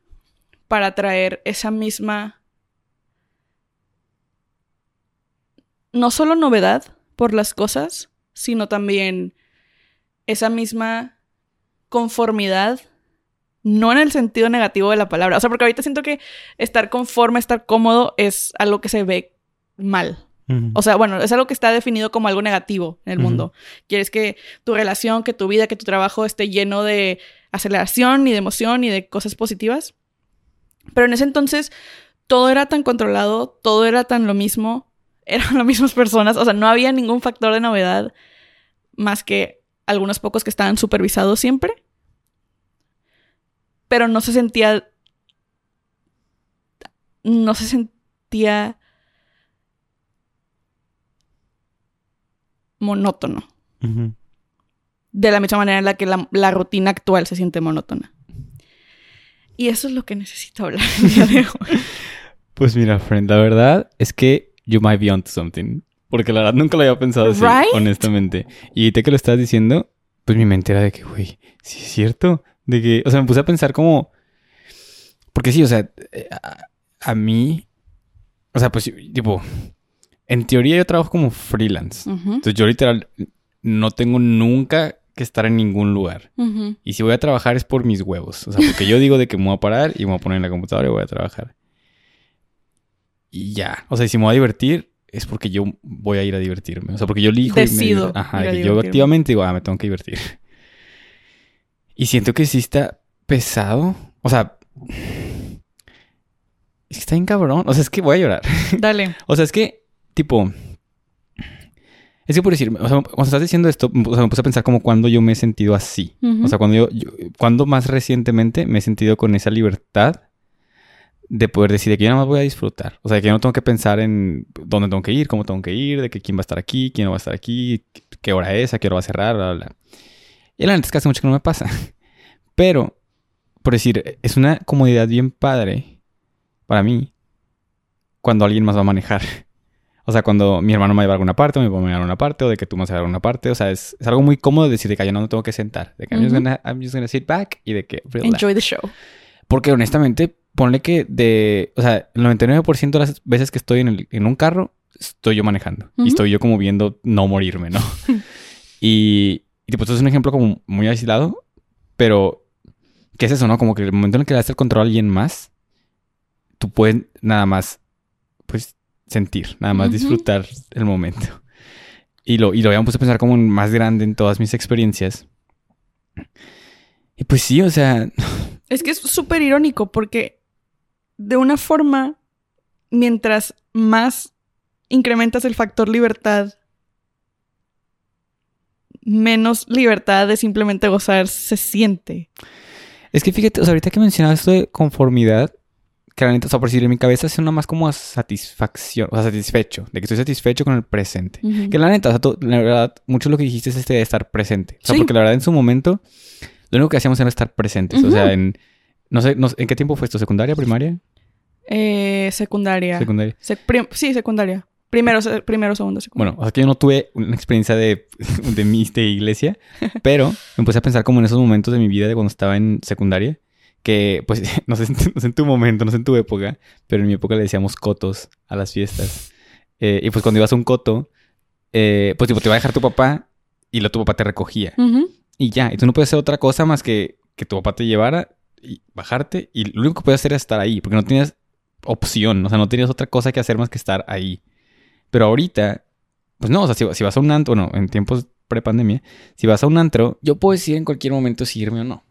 B: para traer esa misma, no solo novedad por las cosas, sino también esa misma conformidad, no en el sentido negativo de la palabra. O sea, porque ahorita siento que estar conforme, estar cómodo es algo que se ve mal. O sea, bueno, es algo que está definido como algo negativo en el mundo. Quieres que tu relación, que tu vida, que tu trabajo esté lleno de aceleración y de emoción y de cosas positivas. Pero en ese entonces todo era tan controlado, todo era tan lo mismo, [laughs] eran las mismas personas, o sea, no había ningún factor de novedad más que algunos pocos que estaban supervisados siempre. Pero no se sentía no se sentía monótono. De la misma manera en la que la, la rutina actual se siente monótona. Y eso es lo que necesito hablar el día de hoy. [laughs]
A: Pues mira, friend, la verdad es que you might be onto something. Porque la verdad nunca lo había pensado así,
B: Right?
A: honestamente. Y te que lo estás diciendo, pues mi mente era de que, güey, sí es cierto. De que, o sea, me puse a pensar como... Porque sí, o sea, eh, a, a mí... O sea, pues, tipo... En teoría yo trabajo como freelance.
B: Ujú,
A: Entonces yo literal no tengo nunca que estar en ningún lugar.
B: ujú.
A: Y si voy a trabajar es por mis huevos. O sea, porque yo digo de que me voy a parar y me voy a poner en la computadora y voy a trabajar. Y ya. O sea, si me voy a divertir es porque yo voy a ir a divertirme. O sea, porque yo elijo y me
B: Decido.
A: Ajá,
B: ir a
A: que yo activamente digo, ah, me tengo que divertir. Y siento que sí está pesado. O sea, es que está bien cabrón. O sea, es que voy a llorar. [laughs]
B: Dale.
A: O sea, es que, tipo. Es que por decir, o sea, cuando estás diciendo esto, o sea, me puse a pensar como cuando yo me he sentido así. O sea, cuando yo, yo- cuando más recientemente me he sentido con esa libertad de poder decir de que yo nada más voy a disfrutar. O sea, de que yo no tengo que pensar en dónde tengo que ir, cómo tengo que ir, de que quién va a estar aquí, quién no va a estar aquí, qué- qué hora es, a qué hora va a cerrar, bla, bla, bla. Y la neta es que hace mucho que no me pasa. [laughs] Pero, por decir, es una comodidad bien padre para mí cuando alguien más va a manejar. [laughs] O sea, cuando mi hermano me lleva a alguna parte, o mi papá me lleva a alguna parte, o de que tú me vas a llevar a alguna parte. O sea, es, es algo muy cómodo decir de que yo no me tengo que sentar. De que I'm, just gonna, I'm just gonna sit back y de que relax.
B: Enjoy the show.
A: Porque honestamente, ponle que de... O sea, el 99% de las veces que estoy en, el- en un carro, estoy yo manejando. Y estoy yo como viendo no morirme, ¿no? [laughs] y, y tipo, esto es un ejemplo como muy aislado, pero... ¿Qué es eso, no? Como que el momento en el que le das el control a alguien más, tú puedes nada más, pues, sentir, nada más disfrutar el momento. Y lo, y lo había puesto a pensar como más grande en todas mis experiencias. Y pues sí, o sea, [laughs]
B: Es que es súper irónico porque de una forma, mientras más incrementas el factor libertad, menos libertad de simplemente gozar se siente.
A: Es que fíjate, o sea, ahorita que mencionabas esto de conformidad, que la neta, o sea, por decir, en mi cabeza es una más como satisfacción, o sea, satisfecho, de que estoy satisfecho con el presente. Que la neta, o sea, tú- la verdad, mucho lo que dijiste es este de estar presente. O sea,
B: Sí.
A: porque la verdad en su momento, lo único que hacíamos era estar presentes. O sea, en, no sé, no ¿en qué tiempo fue esto? ¿Secundaria, primaria?
B: Eh, secundaria.
A: Secundaria.
B: Sec- sí, secundaria. Primero, primero, segundo.
A: Bueno, o sea que yo no tuve una experiencia de, [laughs] de, mi- de iglesia, pero me puse a pensar como en esos momentos de mi vida de cuando estaba en secundaria, que pues [laughs] no sé, [laughs] no sé en tu momento, no sé en tu época, pero en mi época le decíamos cotos a las fiestas. Eh, y pues cuando ibas a un coto, eh, pues tipo te iba a dejar tu papá y luego tu papá te recogía. Y ya, y tú no puedes hacer otra cosa más que que tu papá te llevara y bajarte y lo único que puedes hacer es estar ahí, porque no tienes opción, o sea, no tenías otra cosa que hacer más que estar ahí. Pero ahorita, pues no, o sea, si, si vas a un antro, bueno, en tiempos pre-pandemia, si vas a un antro, yo puedo decir en cualquier momento si irme o no.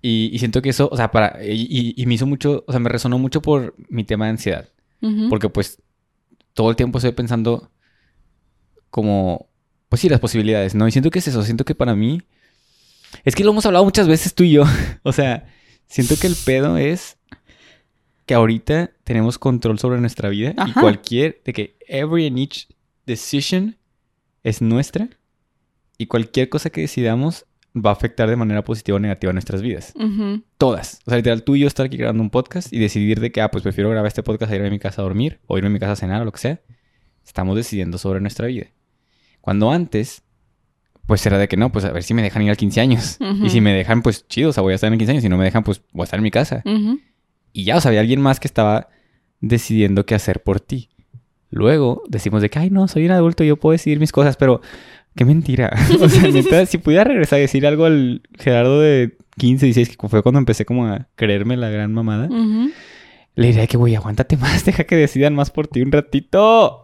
A: Y, y siento que eso, o sea, para, y, me hizo mucho, o sea, me resonó mucho por mi tema de ansiedad. Porque pues todo el tiempo estoy pensando como, pues sí, las posibilidades, ¿no? Y siento que es eso, siento que para mí, es que lo hemos hablado muchas veces tú y yo, [laughs] o sea, siento que el pedo es que ahorita tenemos control sobre nuestra vida y cualquier, de que every and each decision es nuestra y cualquier cosa que decidamos va a afectar de manera positiva o negativa nuestras vidas. Todas. O sea, literal, tú y yo estar aquí grabando un podcast y decidir de que, ah, pues prefiero grabar este podcast a irme a mi casa a dormir o irme a mi casa a cenar o lo que sea. Estamos decidiendo sobre nuestra vida. Cuando antes, pues era de que no, pues a ver si me dejan ir al 15 años. Y si me dejan, pues chido, o sea, voy a estar en el 15 años. Si no me dejan, pues voy a estar en mi casa.
B: Ujú.
A: Y ya, o sea, había alguien más que estaba decidiendo qué hacer por ti. Luego decimos de que, ay, no, soy un adulto, yo puedo decidir mis cosas, pero qué mentira. [laughs] o sea, neta, si pudiera regresar a decir algo al Gerardo de 15, 16, que fue cuando empecé como a creerme la gran mamada, le diría que, güey, aguántate más, deja que decidan más por ti un ratito.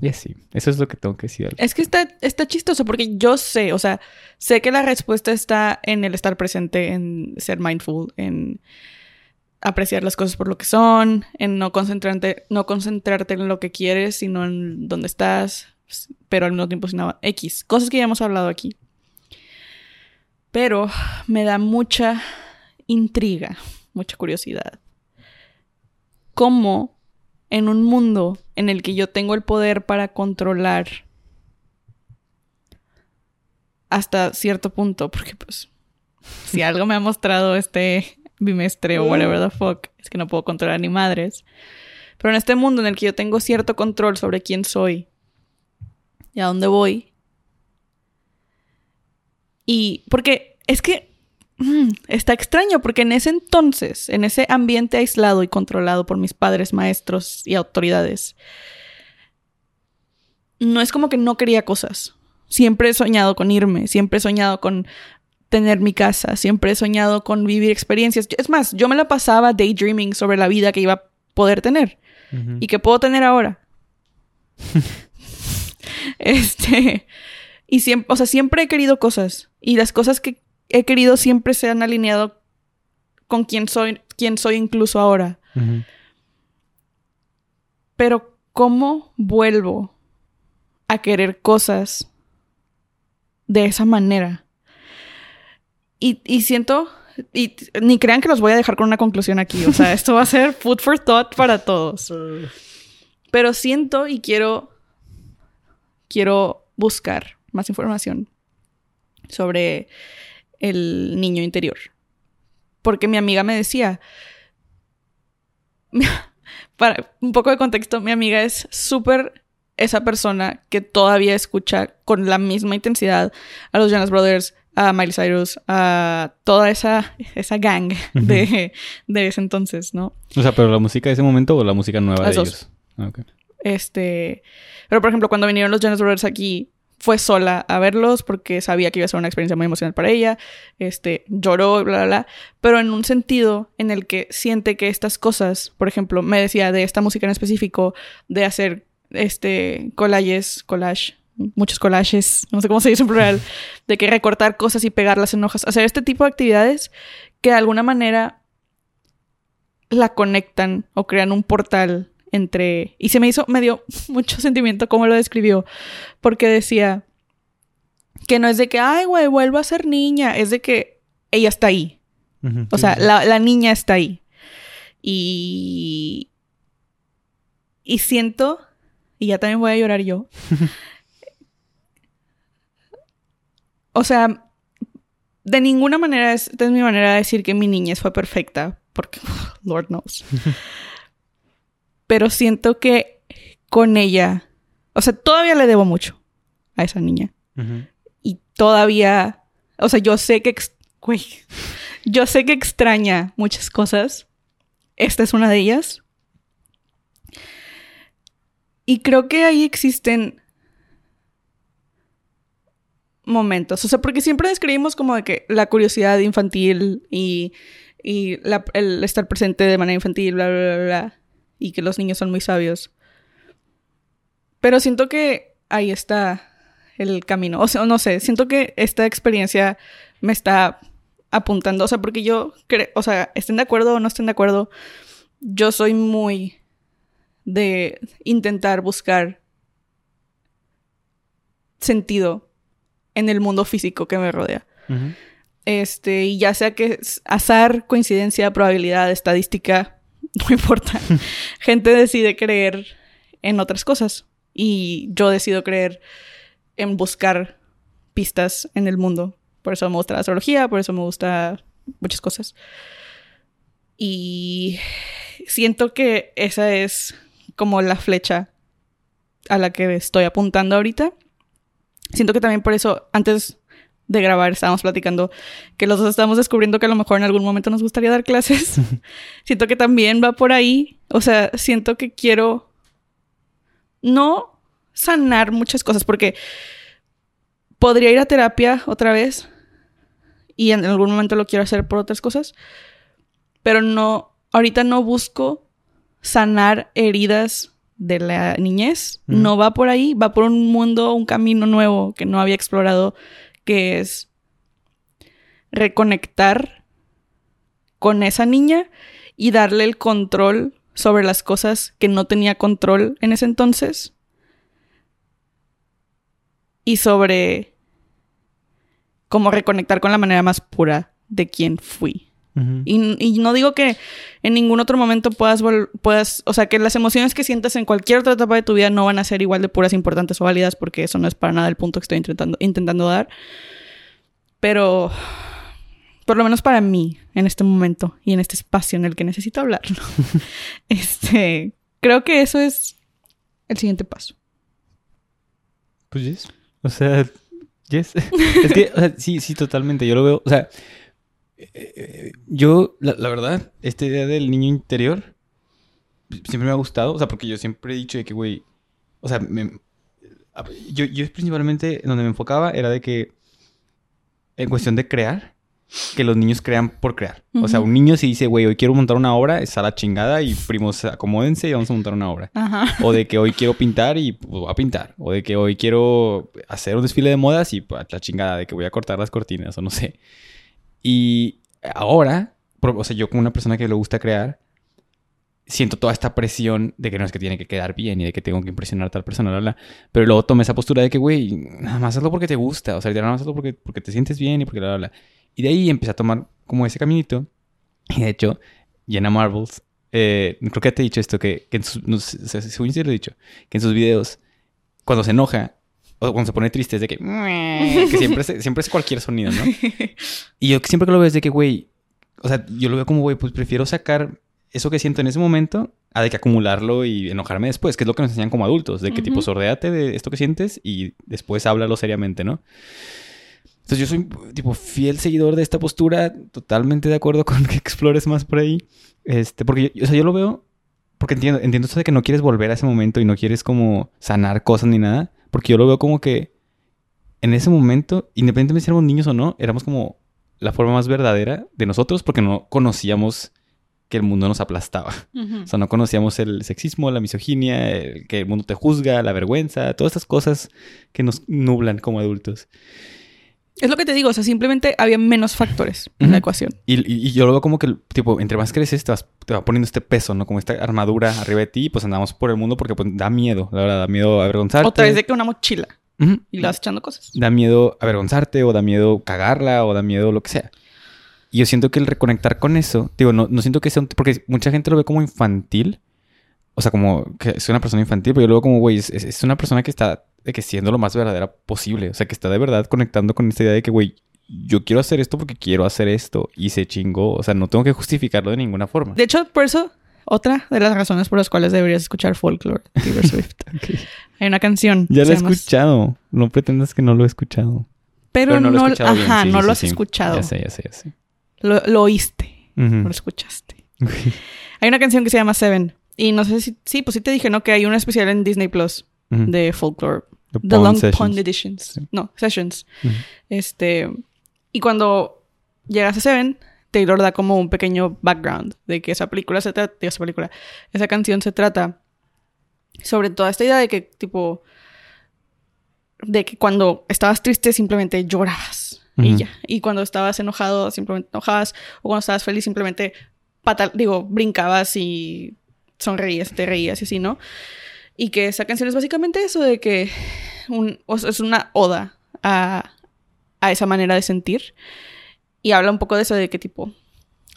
A: Y así, eso es lo que tengo que decir.
B: Es que está, está chistoso porque yo sé, o sea, sé que la respuesta está en el estar presente, en ser mindful, en apreciar las cosas por lo que son, en no concentrarte, no concentrarte en lo que quieres, sino en dónde estás, pero al mismo tiempo sin nada X, cosas que ya hemos hablado aquí. Pero me da mucha intriga, mucha curiosidad. ¿Cómo en un mundo en el que yo tengo el poder para controlar hasta cierto punto, porque pues si algo me ha mostrado este [laughs] bimestre o whatever the fuck, es que no puedo controlar ni madres. Pero en este mundo en el que yo tengo cierto control sobre quién soy y a dónde voy. Y porque es que mm, está extraño, porque en ese entonces, en ese ambiente aislado y controlado por mis padres, maestros y autoridades, no es como que no quería cosas. Siempre he soñado con irme, siempre he soñado con tener mi casa, siempre he soñado con vivir experiencias. Es más, yo me la pasaba daydreaming sobre la vida que iba a poder tener y que puedo tener ahora. [laughs] este, y siempre, o sea, siempre he querido cosas y las cosas que he querido siempre se han alineado con quién soy, quién soy incluso ahora. Pero ¿cómo vuelvo a querer cosas de esa manera? Y, y siento, y ni crean que los voy a dejar con una conclusión aquí, o sea, [laughs] esto va a ser food for thought para todos. Pero siento y quiero, quiero buscar más información sobre el niño interior. Porque mi amiga me decía, [laughs] para un poco de contexto, mi amiga es súper esa persona que todavía escucha con la misma intensidad a los Jonas Brothers, a Miley Cyrus, a toda esa, esa gang de, de ese entonces, ¿no?
A: O sea, pero la música de ese momento o la música nueva
B: Las
A: de
B: dos.
A: ellos. Ah.
B: Este, pero por ejemplo, cuando vinieron los Jonas Brothers aquí, fue sola a verlos porque sabía que iba a ser una experiencia muy emocional para ella. Este, lloró, bla, bla, bla. Pero en un sentido en el que siente que estas cosas, por ejemplo, me decía de esta música en específico, de hacer este collages, collage, muchos collages, no sé cómo se dice en plural, de que recortar cosas y pegarlas en hojas, hacer este tipo de actividades que de alguna manera la conectan o crean un portal entre... Y se me hizo, me dio [laughs] mucho sentimiento cómo lo describió, porque decía que no es de que, ay, güey, vuelvo a ser niña, es de que ella está ahí. O
A: sí,
B: sea,
A: sí.
B: la, la niña está ahí. Y... Y siento, y ya también voy a llorar yo. [laughs] o sea, de ninguna manera es, esta es mi manera de decir que mi niñez fue perfecta, porque [laughs] Lord knows. Pero siento que con ella, o sea, todavía le debo mucho a esa niña. Y todavía, o sea, yo sé que, güey, yo sé que extraña muchas cosas. Esta es una de ellas. Y creo que ahí existen momentos. O sea, porque siempre describimos como de que la curiosidad infantil y, y el estar presente de manera infantil, bla, bla, bla, bla, y que los niños son muy sabios. Pero siento que ahí está el camino. O sea, no sé, siento que esta experiencia me está apuntando. O sea, porque yo creo, o sea, estén de acuerdo o no estén de acuerdo, yo soy muy de intentar buscar sentido en el mundo físico que me rodea. Este, y ya sea que es azar, coincidencia, probabilidad, estadística, [laughs] no importa. [laughs] Gente decide creer en otras cosas. Y yo decido creer en buscar pistas en el mundo. Por eso me gusta la astrología, por eso me gusta muchas cosas. Y siento que esa es como la flecha a la que estoy apuntando ahorita. Siento que también por eso, antes de grabar, estábamos platicando que los dos estamos descubriendo que a lo mejor en algún momento nos gustaría dar clases. [laughs] [laughs] siento que también va por ahí. O sea, siento que quiero no sanar muchas cosas porque podría ir a terapia otra vez y en algún momento lo quiero hacer por otras cosas, pero no, ahorita no busco sanar heridas de la niñez, no va por ahí, va por un mundo, un camino nuevo que no había explorado, que es reconectar con esa niña y darle el control sobre las cosas que no tenía control en ese entonces y sobre cómo reconectar con la manera más pura de quien fui. Y, y no digo que en ningún otro momento puedas, puedas, o sea, que las emociones que sientas en cualquier otra etapa de tu vida no van a ser igual de puras, importantes o válidas, porque eso no es para nada el punto que estoy intentando, intentando dar. Pero, por lo menos para mí, en este momento y en este espacio en el que necesito hablar, [laughs] este, creo que eso es el siguiente paso.
A: Pues yes. O sea, yes. [laughs] es que, o sea, sí, sí, totalmente. Yo lo veo. O sea, eh, yo, la, la verdad, esta idea del niño interior siempre me ha gustado. O sea, porque yo siempre he dicho de que, güey, o sea, me- yo, yo principalmente en donde me enfocaba era de que, en cuestión de crear, que los niños crean por crear. O sea, un niño si dice, güey, hoy quiero montar una obra, es a la chingada y primos, acomódense y vamos a montar una obra.
B: Ajá.
A: O de que hoy quiero pintar y pues, voy a pintar. O de que hoy quiero hacer un desfile de modas y pues, la chingada de que voy a cortar las cortinas o no sé. Y ahora, o sea, yo como una persona que le gusta crear, siento toda esta presión de que no es que tiene que quedar bien y de que tengo que impresionar a tal persona, bla, bla. Pero luego tomé esa postura de que, güey, nada más hazlo porque te gusta. O sea, nada más hazlo porque, porque te sientes bien y porque bla, bla, bla. Y de ahí empecé a tomar como ese caminito. Y de hecho, Jenna Marbles, eh, creo que te he dicho esto, que, que en sus, no sé, según yo sí lo he dicho, que en sus videos, cuando se enoja o cuando se pone triste, es de que, [laughs] que siempre, es, siempre es cualquier sonido, ¿no? Y yo siempre que lo veo es de que, güey, o sea, yo lo veo como, güey, pues prefiero sacar eso que siento en ese momento a de que acumularlo y enojarme después, que es lo que nos enseñan como adultos, de que tipo
B: Ujú.
A: sordéate de esto que sientes y después háblalo seriamente, ¿no? Entonces yo soy tipo fiel seguidor de esta postura, totalmente de acuerdo con que explores más por ahí. Este, porque yo, o sea, yo lo veo porque entiendo, entiendo esto de que no quieres volver a ese momento y no quieres como sanar cosas ni nada, porque yo lo veo como que en ese momento, independientemente si éramos niños o no, éramos como la forma más verdadera de nosotros porque no conocíamos que el mundo nos aplastaba. O sea, no conocíamos el sexismo, la misoginia, el que el mundo te juzga, la vergüenza, todas estas cosas que nos nublan como adultos.
B: Es lo que te digo, o sea, simplemente había menos factores en la ecuación.
A: Y, y- y yo lo veo como que, tipo, entre más creces, te, vas- te va poniendo este peso, ¿no? Como esta armadura arriba de ti, y pues andamos por el mundo porque pues, da miedo, la verdad, da miedo avergonzarte.
B: Otra vez de que una mochila y le vas echando cosas.
A: Da miedo avergonzarte, o da miedo cagarla, o da miedo lo que sea. Y yo siento que el reconectar con eso, digo, no, no siento que sea un... Porque mucha gente lo ve como infantil. O sea, como que es una persona infantil, pero yo veo como, güey, es, una persona que está de que siendo lo más verdadera posible. O sea, que está de verdad conectando con esta idea de que, güey, yo quiero hacer esto porque quiero hacer esto. Y se chingó. O sea, no tengo que justificarlo de ninguna forma.
B: De hecho, por eso, otra de las razones por las cuales deberías escuchar folklore de Taylor [laughs] Swift. Hay una canción.
A: Ya lo he
B: llama-
A: escuchado. No pretendas que no lo he escuchado.
B: Pero, no,
A: lo he escuchado bien.
B: ajá,
A: Sí,
B: no
A: sí,
B: lo has
A: sí.
B: escuchado.
A: Ya sé, ya sé, ya sé.
B: Lo, lo oíste, no lo escuchaste. Hay una canción que se llama Seven. Y no sé si... Sí, pues sí te dije, ¿no? Que hay una especial en Disney Plus de folklore.
A: The
B: The Long
A: Sessions.
B: Pond Editions.
A: Sí.
B: No, Sessions.
A: Ujú.
B: Este... Y cuando llegas a Seven, Taylor da como un pequeño background de que esa película se trata... Esa película... Esa canción se trata sobre toda esta idea de que, tipo... De que cuando estabas triste simplemente llorabas. Y ya. Y cuando estabas enojado simplemente enojabas. O cuando estabas feliz simplemente... pata- digo, brincabas y sonreías, te reías y así, ¿no? Y que esa canción es básicamente eso de que un, o sea, es una oda a, a esa manera de sentir. Y habla un poco de eso de que tipo,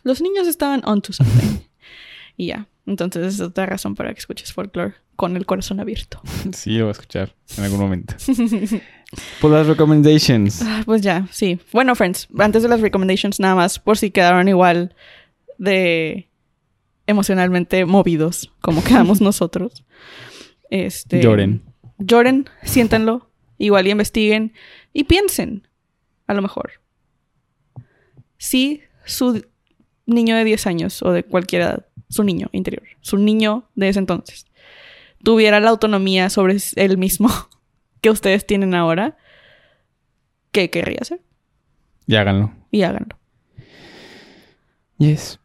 B: los niños estaban onto something. y ya. Entonces es otra razón para que escuches folklore con el corazón abierto. [laughs]
A: Sí, lo voy a escuchar en algún momento. Por las recommendations.
B: Ah, pues ya, sí. Bueno, friends, antes de las recommendations nada más, por si quedaron igual de emocionalmente movidos como quedamos nosotros. Este,
A: Lloren.
B: Lloren, siéntanlo, igual y investiguen y piensen, a lo mejor. Si su niño de 10 años o de cualquier edad, su niño interior, su niño de ese entonces, tuviera la autonomía sobre él mismo [laughs] que ustedes tienen ahora, ¿qué querría hacer?
A: Y háganlo.
B: Y háganlo.
A: Yes.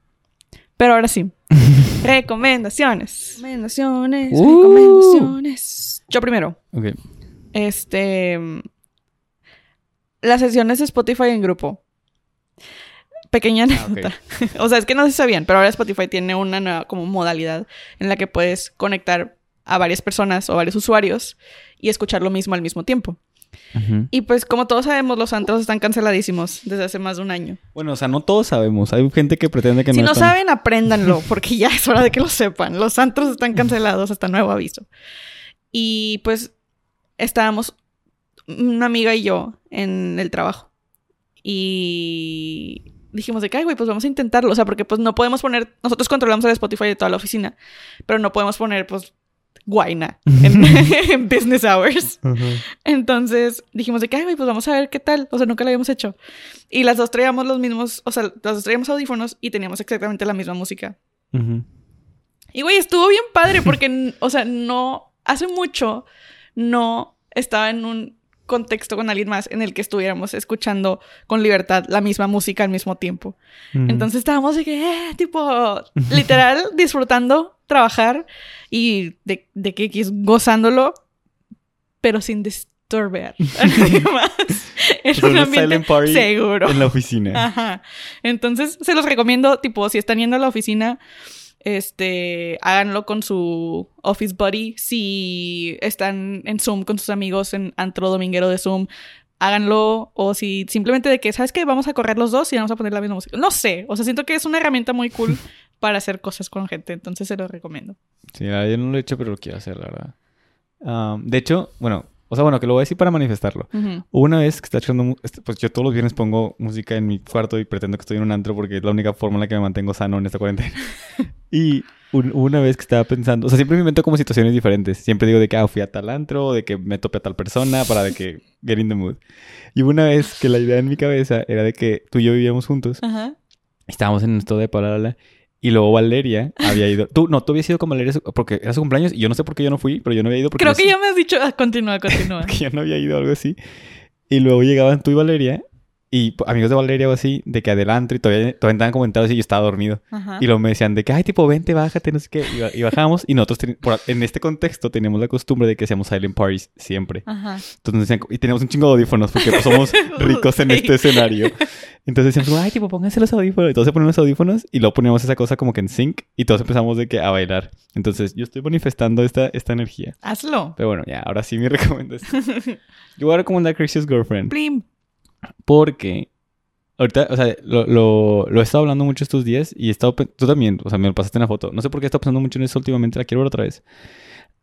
B: Pero ahora sí. [laughs] recomendaciones. Recomendaciones.
A: Uh.
B: Recomendaciones. Yo primero.
A: Ok.
B: Este. Las sesiones de Spotify en grupo. Pequeña
A: Ah, ok.
B: anécdota. [laughs] o sea, es que no se sabían, pero ahora Spotify tiene una nueva como modalidad en la que puedes conectar a varias personas o varios usuarios y escuchar lo mismo al mismo tiempo. Y pues como todos sabemos, los antros están canceladísimos desde hace más de un año.
A: Bueno, o sea, no todos sabemos. Hay gente que pretende que
B: si
A: no
B: no
A: están-
B: saben, apréndanlo, porque ya es hora de que lo sepan. Los antros están cancelados hasta nuevo aviso. Y pues estábamos una amiga y yo en el trabajo. Y dijimos de que, ay, güey, pues vamos a intentarlo. O sea, porque pues no podemos poner, nosotros controlamos el Spotify de toda la oficina, pero no podemos poner, pues, guaina en, [laughs] en business hours. Entonces dijimos de que, ay, pues vamos a ver qué tal. O sea, nunca lo habíamos hecho. Y las dos traíamos los mismos, o sea, las dos traíamos audífonos y teníamos exactamente la misma música. Y, güey, estuvo bien padre porque, o sea, no, hace mucho no estaba en un contexto con alguien más en el que estuviéramos escuchando con libertad la misma música al mismo tiempo. Entonces estábamos de que, eh, tipo, [laughs] literal, disfrutando trabajar y de, de que gozándolo, pero sin disturbar a [laughs] nadie más. En un ambiente
A: party
B: seguro.
A: En la oficina.
B: Ajá. Entonces, se los recomiendo, tipo, si están yendo a la oficina, este, háganlo con su office buddy. Si están en Zoom con sus amigos en antro dominguero de Zoom, háganlo. O si simplemente de que, ¿sabes qué? Vamos a correr los dos y vamos a poner la misma música. No sé. O sea, siento que es una herramienta muy cool [laughs] para hacer cosas con gente. Entonces, se los recomiendo.
A: Sí, yo no lo he hecho, pero lo quiero hacer, la verdad. De hecho, bueno, o sea, bueno, que lo voy a decir para manifestarlo. Una vez que estaba echando, este, pues yo todos los viernes pongo música en mi cuarto y pretendo que estoy en un antro porque es la única forma en la que me mantengo sano en esta cuarentena. [laughs] y un- una vez que estaba pensando, o sea, siempre me invento como situaciones diferentes. Siempre digo de que ah, fui a tal antro, de que me topé a tal persona para de que get in the mood. Y una vez que la idea en mi cabeza era de que tú y yo vivíamos juntos,
B: Ajá.
A: estábamos en esto de palabra y luego Valeria había ido. Tú, no, tú habías ido con Valeria porque era su cumpleaños y yo no sé por qué yo no fui, pero yo no había ido porque
B: Creo
A: yo
B: que
A: sí-
B: ya me has dicho. Ah, continúa, continúa. [laughs]
A: que yo no había ido algo así. Y luego llegaban tú y Valeria y p- amigos de Valeria o así, de que adelante y todavía, todavía estaban comentando y yo estaba dormido.
B: Ajá.
A: Y luego me decían de que, ay, tipo, vente, bájate, no sé qué. Y, y bajamos. Y nosotros, por- en este contexto, teníamos la costumbre de que hacíamos silent parties siempre.
B: Ajá.
A: Entonces, nos decían- y teníamos un chingo de audífonos porque pues, somos [laughs] ricos en este escenario. Entonces decíamos, ay, tipo, pónganse los audífonos. Y todos se ponen los audífonos y luego poníamos esa cosa como que en sync y todos empezamos de que a bailar. Entonces, yo estoy manifestando esta, esta energía.
B: Hazlo.
A: Pero bueno, ya, ahora sí mi [laughs] recomendación. Yo voy a recomendar Crazy's Girlfriend.
B: Plim.
A: Porque ahorita, o sea, lo, lo, lo he estado hablando mucho estos días y he estado, tú también, o sea, me lo pasaste en la foto. No sé por qué he estado pensando mucho en eso últimamente, la quiero ver otra vez.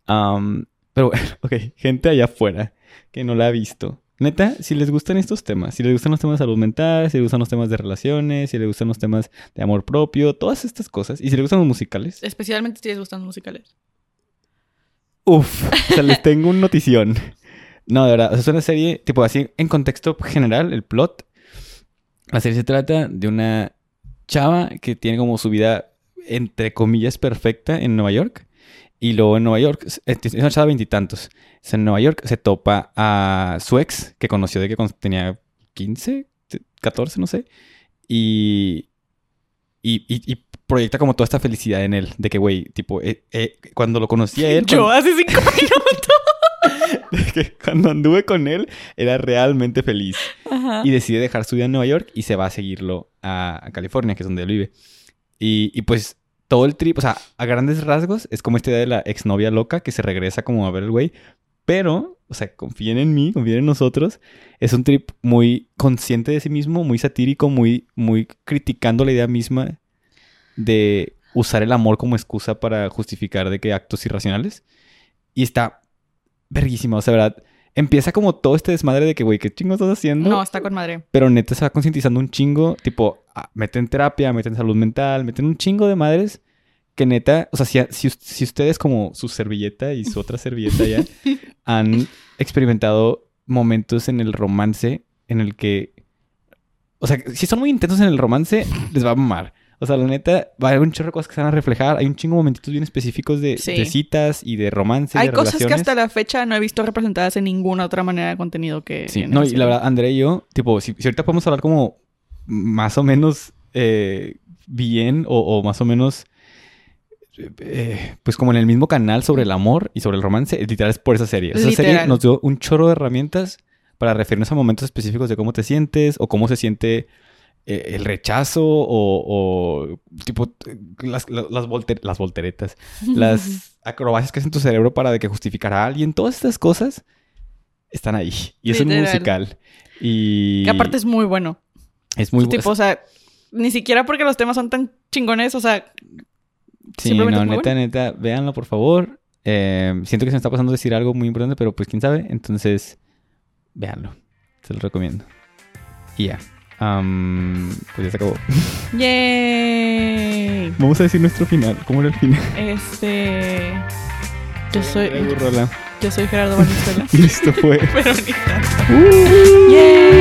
A: Am, pero bueno, [laughs] ok, gente allá afuera que no la ha visto. Neta, si les gustan estos temas, si les gustan los temas de salud mental, si les gustan los temas de relaciones, si les gustan los temas de amor propio, todas estas cosas, y si les gustan los musicales,
B: Especialmente si les gustan los musicales.
A: Uf, o sea, les tengo una notición. [laughs] No, de verdad, o sea, es una serie, tipo así, en contexto general, el plot. La serie se trata de una chava que tiene como su vida, entre comillas, perfecta en Nueva York. Y luego en Nueva York, es una chava veintitantos. En Nueva York se topa a su ex, que conoció de que tenía 15, 14, no sé. Y, y, y- y proyecta como toda esta felicidad en él. De que, güey, tipo, eh, eh, cuando lo conocí a [laughs] él...
B: Yo
A: cuando-
B: hace cinco [laughs] minutos. [laughs]
A: de que cuando anduve con él era realmente feliz.
B: Ajá.
A: Y decide dejar su vida en Nueva York y se va a seguirlo a, a California, que es donde él vive. Y, y pues todo el trip, o sea, a grandes rasgos, es como esta idea de la exnovia loca que se regresa como a ver el güey. Pero, o sea, confíen en mí, confíen en nosotros. Es un trip muy consciente de sí mismo, muy satírico, muy, muy criticando la idea misma de usar el amor como excusa para justificar de que actos irracionales. Y está verguísima, o sea, verdad. Empieza como todo este desmadre de que, güey, ¿qué chingo estás haciendo?
B: No, está con madre.
A: Pero neta se va concientizando un chingo, tipo, ah, meten terapia, meten salud mental, meten un chingo de madres que neta, o sea, si, si, si ustedes como su servilleta y su otra servilleta ya [laughs] han experimentado momentos en el romance en el que, o sea, si son muy intensos en el romance, les va a mamar. O sea, la neta, va a haber un chorro de cosas que se van a reflejar. Hay un chingo de momentitos bien específicos de,
B: Sí.
A: de citas y de romance. y
B: Hay
A: de
B: cosas que hasta la fecha no he visto representadas en ninguna otra manera de contenido que.
A: Sí, no, y la verdad, André y yo, tipo, si, si ahorita podemos hablar como más o menos eh, bien o, o más o menos, eh, pues como en el mismo canal sobre el amor y sobre el romance, eh, literal es por esa serie. Esa serie nos dio un chorro de herramientas para referirnos a momentos específicos de cómo te sientes o cómo se siente eh, el rechazo o, o, tipo las, las, las, volter- las volteretas, [laughs] las acrobacias que hace en tu cerebro para de que justificar a alguien, todas estas cosas están ahí. Y es un musical. Y
B: Que aparte es muy bueno.
A: es muy
B: tipo, o sea, ni siquiera porque los temas son tan chingones, o sea,
A: Sí, no, neta, neta, véanlo por favor. Eh, siento que se me está pasando decir algo muy importante, pero pues quién sabe. Entonces, véanlo. Se lo recomiendo. Y ya. Am, pues ya se acabó. [laughs]
B: ¡yay!
A: Vamos a decir nuestro final. ¿Cómo era el final?
B: Este. Yo soy. Yo soy Gerardo Valenzuela. [laughs]
A: Y esto fue.
B: Verónica.
A: Uh.
B: ¡Yay!